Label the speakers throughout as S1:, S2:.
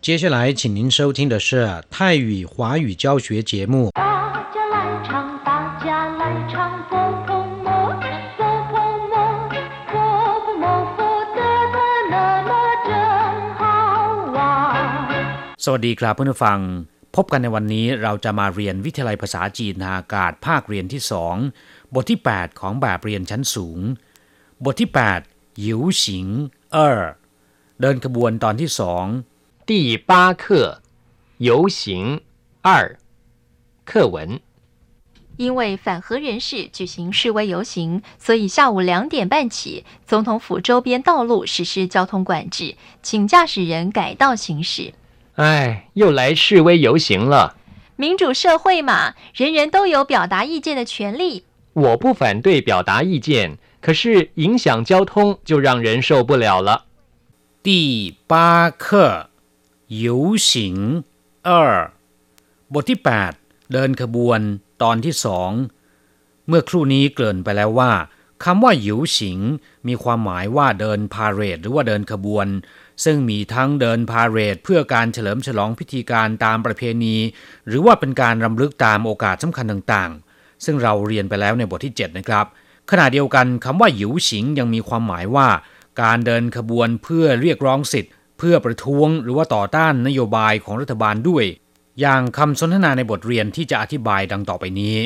S1: 接下来，请您收听的是泰语华语教学节目。
S2: 大家来唱，大家来唱，佛婆摩，佛婆摩，佛婆摩，佛得得那么真好玩。
S1: สวัสดีครับเพื่อนผู้ฟัง พบกันในวันนี้เราจะมาเรียนวิทยาลัยภาษาจีนทางอากาศภาคเรียนที่สองบทที่ 8 ของแบบเรียนชั้นสูง บทที่ 8หยิวฉิงเออเดินขบวนตอนที่สอง
S3: 第八课游行二课文
S4: 因为反核人士举行示威游行，所以下午两点半起，总统府周边道路实施交通管制，请驾驶人改道行驶。
S3: 哎，又来示威游行了。
S4: 民主社会嘛，人人都有表达意见的权利。
S3: 我不反对表达意见，可是影响交通就让人受不了了。
S1: 第八课游行เออบทที่ 8 เดินขบวนตอนที่สองเมื่อครู่นี้เกริ่นไปแล้วว่าคำว่าหยิวฉิง มีความหมายว่าเดินพาเหรดหรือว่าเดินขบวน ซึ่งมีทั้งเดินพาเหรดเพื่อการเฉลิมฉลองพิธีการตามประเพณี หรือว่าเป็นการรำลึกตามโอกาสสำคัญต่างๆ ซึ่งเราเรียนไปแล้วในบทที่ 7 นะครับ ขณะเดียวกันคำว่าหยิวฉิงยังมีความหมายว่า การเดินขบวนเพื่อเรียกร้องสิทธิ เพื่อประท้วงหรือว่าต่อต้านนโยบายของรัฐบาลด้วย อย่างคำสนทนาในบทเรียนที่จะอธิบายดังต่อไปนี้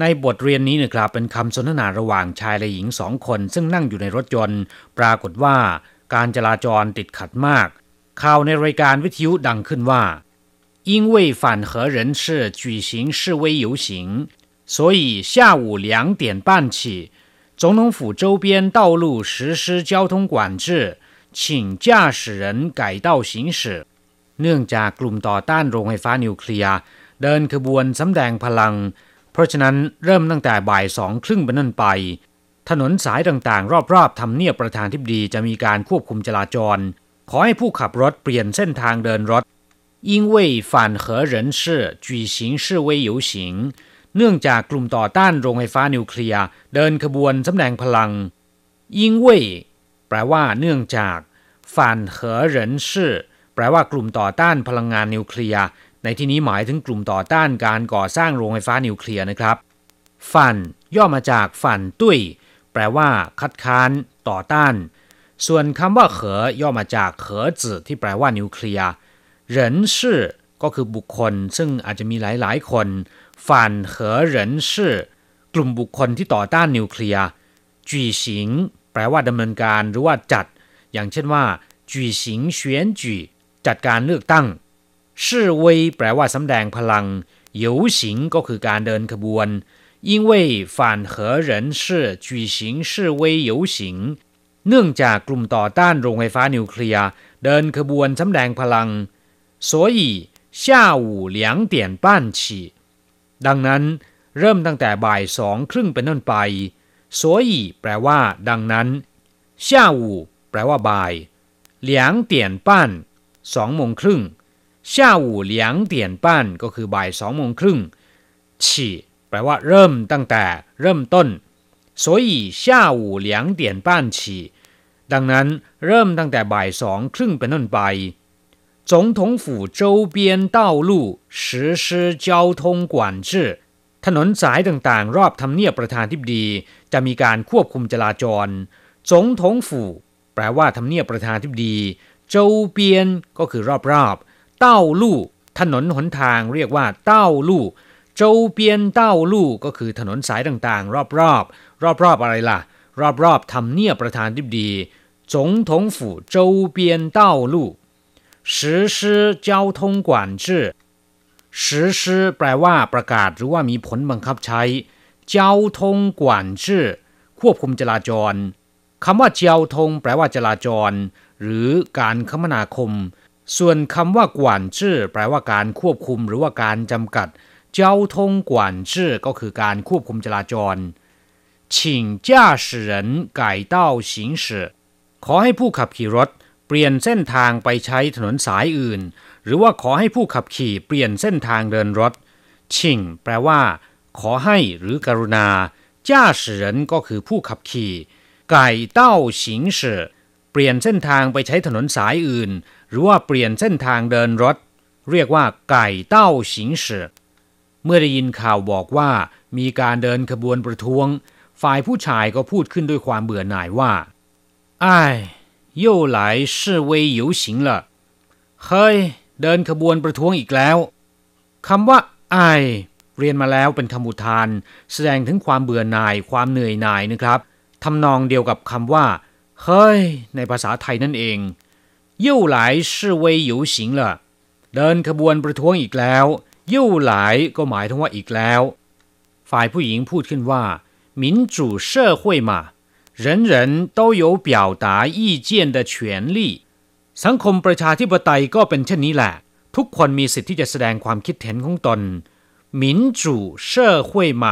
S1: ในบทเรียนนี้นะครับเป็นคำสนทนาระหว่างชายและหญิงสองคน ซึ่งนั่งอยู่ในรถยนต์ ปรากฏว่า การจราจรติดขัดมาก ข่าวในรายการวิทยุดังขึ้นว่า因为反核人士举行示威游行，所以下午两点半起，总统府周边道路实施交通管制， 请驾驶人改道行驶。เนื่องจากกลุ่มต่อต้านโรงไฟฟ้านิวเคลียร์ เดินขบวนสำแดงพลัง เพราะฉะนั้นเริ่มตั้งแต่บ่ายสองครึ่งเป็นต้นไป ถนนสายต่างๆ รอบๆทำเนียบประธานทิบดีจะมีการควบคุมจราจร ขอให้ผู้ขับรถเปลี่ยนเส้นทางเดินรถ因为反核人士举行示威游行เนื่องจากกลุ่มต่อต้านโรงไฟฟ้านิวเคลียร์ เดินขบวนสำแดงพลัง因为แปลว่า เนื่องจาก ฝันเหอเหรินชื่อแปลว่ากลุ่มต่อต้านพลังงานนิวเคลียร์ ในที่นี้หมายถึงกลุ่มต่อต้านการก่อสร้างโรงไฟฟ้านิวเคลียร์นะครับฝันย่อมาจากฝันตุ้ย แปลว่า คัดค้าน ต่อต้าน ส่วนคำว่าเหอย่อมาจากเหอจือที่แปลว่านิวเคลียร์เหรินชื่อก็คือบุคคล ซึ่งอาจจะมีหลายๆ คนฝันเหอเหรินชื่อกลุ่มบุคคลที่ต่อต้านนิวเคลียร์จีสิงแปลว่าดำเนินการหรือว่าจัด อย่างเช่นว่าจีสิงเฉียนจีจัดการเลือกตั้ง 示威แปลว่าสำแดงพลัง游行ก็คือการเดินขบวน因为反核人士举行示威游行เนื่องจากกลุ่มต่อต้านโรงไฟฟ้านิวเคลียร์ เดินขบวนสำแดงพลัง所以下午两点半起ดังนั้น เริ่มตั้งแต่บ่ายสองครึ่งเป็นต้นไป所以แปลว่า ดังนั้น下午 แปลว่าบ่าย两点半สองโมงครึ่ง下午两点半ก็คือบ่ายสองโมงครึ่ง起แปลว่า เริ่มตั้งแต่ เริ่มต้น所以下午两点半起ดังนั้น เริ่มตั้งแต่บ่ายสองครึ่งเป็นต้นไป总统府周边道路实施交通管制ถนนสายต่างๆ รอบทำเนียบประธานทิบดี จะมีการควบคุมจราจรจงทงฝู แปลว่าทำเนียบประธานทิบดี โจวเปียนก็คือรอบๆ เต้าลู่ถนนหนทางเรียกว่าเต้าลู่โจวเปียนเต้าลู่ก็คือถนนสายต่างๆ รอบๆ รอบๆอะไรล่ะ รอบๆทำเนียบประธานทิบดีจงทงฝูโจวเปียนเต้าลู่实施交通管制实施แปลว่าประกาศหรือว่ามีผลบังคับใช้交通管制ควบคุมจราจร คำว่าเจียวทงแปลว่าจราจร หรือการคมนาคม ส่วนคำว่ากวนจื้อแปลว่าการควบคุมหรือว่าการจำกัด เจ้าทงกวนจื้อก็คือการควบคุมจราจร请驾驶人改道行驶ขอให้ผู้ขับขี่รถ เปลี่ยนเส้นทางไปใช้ถนนสายอื่น หรือว่าขอให้ผู้ขับขี่เปลี่ยนเส้นทางเดินรถชิงแปลว่า ขอให้หรือกรุณาจ้า驶人ก็คือผู้ขับขี่ ไก่เต้า行驶เปลี่ยนเส้นทางไปใช้ถนนสายอื่น หรือว่าเปลี่ยนเส้นทางเดินรถ เรียกว่าไก่เต้าสิงสืเมื่อได้ยินข่าวบอกว่ามีการเดินขบวนประท้วง ฝ่ายผู้ชายก็พูดขึ้นด้วยความเบื่อหน่ายว่าไอ้又来示威游行了เฮ้ย เดินขบวนประท้วงอีกแล้วคำว่าไอเรียนมาแล้วเป็นคำอุทาน แสดงถึงความเบื่อหน่ายความเหนื่อยหน่ายนะครับ ทำนองเดียวกับคำว่า เฮ้ย ในภาษาไทยนั่นเองยิ่วหลายเวยหยิวสิงละเดินขบวนประท้วงอีกแล้วยิ่วหลก็หมายถึงว่าอีกแล้ว ฝ่ายผู้หญิงพูดขึ้นว่า民主社会嘛人人都有表达意见的权利สังคมประชาธิปไตยก็เป็นเช่นนี้แหละ ทุกคนมีสิทธิ์ที่จะแสดงความคิดเห็นของตน民主社会嘛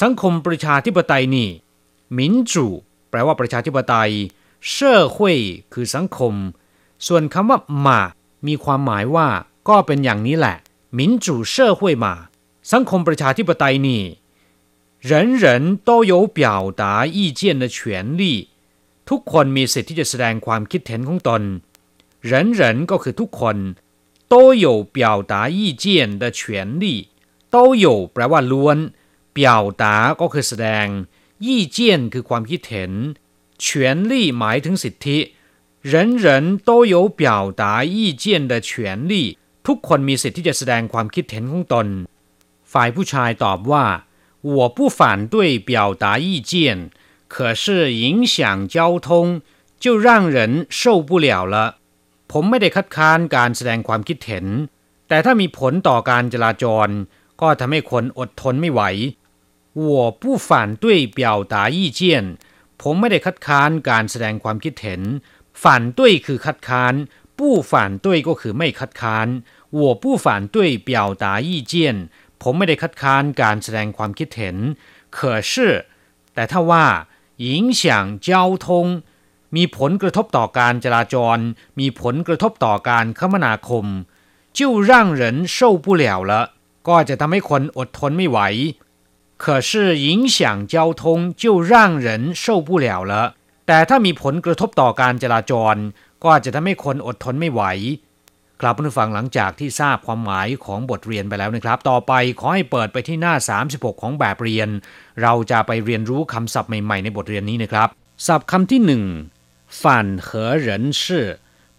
S1: สังคมประชาธิปไตยนี่ มินจูแปลว่าประชาธิปไตยเชอหุยคือสังคม ส่วนคำว่าหมามีความหมายว่าก็เป็นอย่างนี้แหละมินจูเชอหุยหมาสังคมประชาธิปไตยนี่人人都有表达意见的权利ทุกคนมีสิทธิ์ที่จะแสดงความคิดเห็นของตน人人ก็คือทุกคน都有表达意见的权利都有แปลว่าล้วน表达ก็คือแสดง ยี่เจียนคือความคิดเห็น权利หมายถึงสิทธิ人人都有表达意见的权利ทุกคนมีสิทธิ์ที่จะแสดงความคิดเห็นของตน ฝ่ายผู้ชายตอบว่า我不反对表达意见可是影响交通就让人受不了了ผมไม่ได้คัดค้านการแสดงความคิดเห็น แต่ถ้ามีผลต่อการจราจร ก็ทำให้คนอดทนไม่ไหว 我不反对表达意见ผมไม่ได้คัดค้านการแสดงความคิดเห็น反对คือคัดค้านผู้反对ก็คือไม่คัดค้าน我不反对表达意见ผมไม่ได้คัดค้านการแสดงความคิดเห็น可是แต่ถ้าว่า影响交通มีผลกระทบต่อการจราจร มีผลกระทบต่อการคมนาคม就让人受不了了ก็จะทำให้คนอดทนไม่ไหว 可是影响交通就让人受不了了แต่ถ้ามีผลกระทบต่อการจราจร ก็จะทำให้คนอดทนไม่ไหว ครับผู้ฟังหลังจากที่ทราบความหมายของบทเรียนไปแล้วนะครับ ต่อไปขอให้เปิดไปที่หน้า 36 ของแบบเรียน เราจะไปเรียนรู้คำศัพท์ใหม่ๆในบทเรียนนี้นะครับ ศัพท์คำที่หนึ่งฝันเหอเหรินชื่อ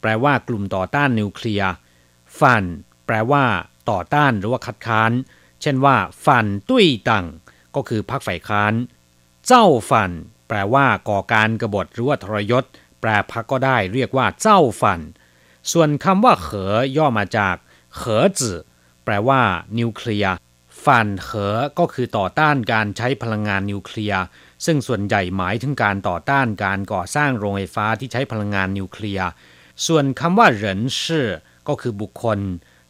S1: แปลว่ากลุ่มต่อต้านนิวเคลียร์ฝันแปลว่า ต่อต้านหรือว่าคัดค้าน เช่นว่าฝันตุ้ยตัง ก็คือพรรคฝ่ายค้าน เจ้าฝัน แปลว่าก่อการกรบฏหรือว่าทรยศ แปลพักก็ได้เรียกว่าเจ้าฝัน ส่วนคำว่าเขอย่อมาจากเขอจื่อแปลว่า นิวเคลียร์ฝันเขอก็คือต่อต้านการใช้พลังงานนิวเคลียร์ซึ่งส่วนใหญ่หมายถึงการต่อต้านการก่อสร้างโรงไฟฟ้าที่ใช้พลังงานนิวเคลียร์ส่วนคำว่าเหรินชื่อก็คือบุคคล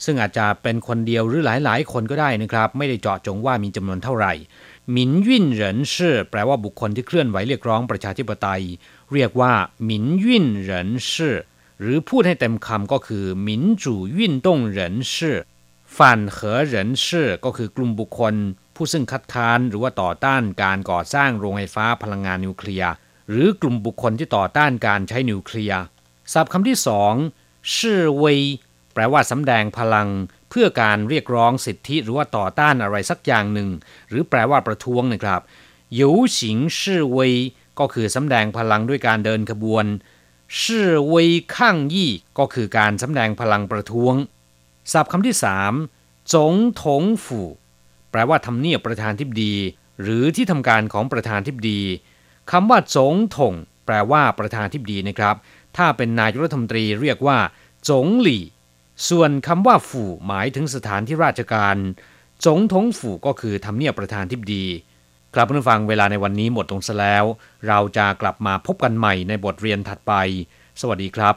S1: ซึ่งอาจจะเป็นคนเดียวหรือหลายๆ คนก็ได้นะครับ ไม่ได้เจาะจงว่ามีจำนวนเท่าไหร่ หมินยินเหรินชื่อแปลว่าบุคคลที่เคลื่อนไหวเรียกร้องประชาธิปไตย เรียกว่าหมินยินเหรินชื่อหรือพูดให้เต็มคำก็คือหมินจู่ยินต้งเหรินชื่อฝันเหอเหรินชื่อก็คือกลุ่มบุคคล ผู้ซึ่งคัดค้านหรือว่าต่อต้านการก่อสร้างโรงไฟฟ้าพลังงานนิวเคลียร์หรือกลุ่มบุคคลที่ต่อต้านการใช้นิวเคลียร์ศัพท์คำที่สองชื่อเวยแปลว่าสำแดงพลัง เพื่อการเรียกร้องสิทธิหรือว่าต่อต้านอะไรสักอย่างหนึ่ง หรือแปลว่าประท้วงนะครับหยูฉิงชื่อเวยก็คือสำแดงพลังด้วยการเดินขบวนชื่อเวยข้างยี่ก็คือการสำแดงพลังประท้วงศัพท์คำที่สามจงถงฝูแปลว่าทำเนียบประธานทิบดี หรือที่ทำการของประธานทิบดีคำว่าจงถงแปลว่าประธานทิบดีนะครับ ถ้าเป็นนายกรัฐมนตรีเรียกว่าจงหลี่ ส่วนคำว่าฝู่หมายถึงสถานที่ราชการจงทงฝู่ก็คือทำเนียบประธานทิบดีกลับมาฟังเวลาในวันนี้หมดลงซะแล้ว เราจะกลับมาพบกันใหม่ในบทเรียนถัดไป สวัสดีครับ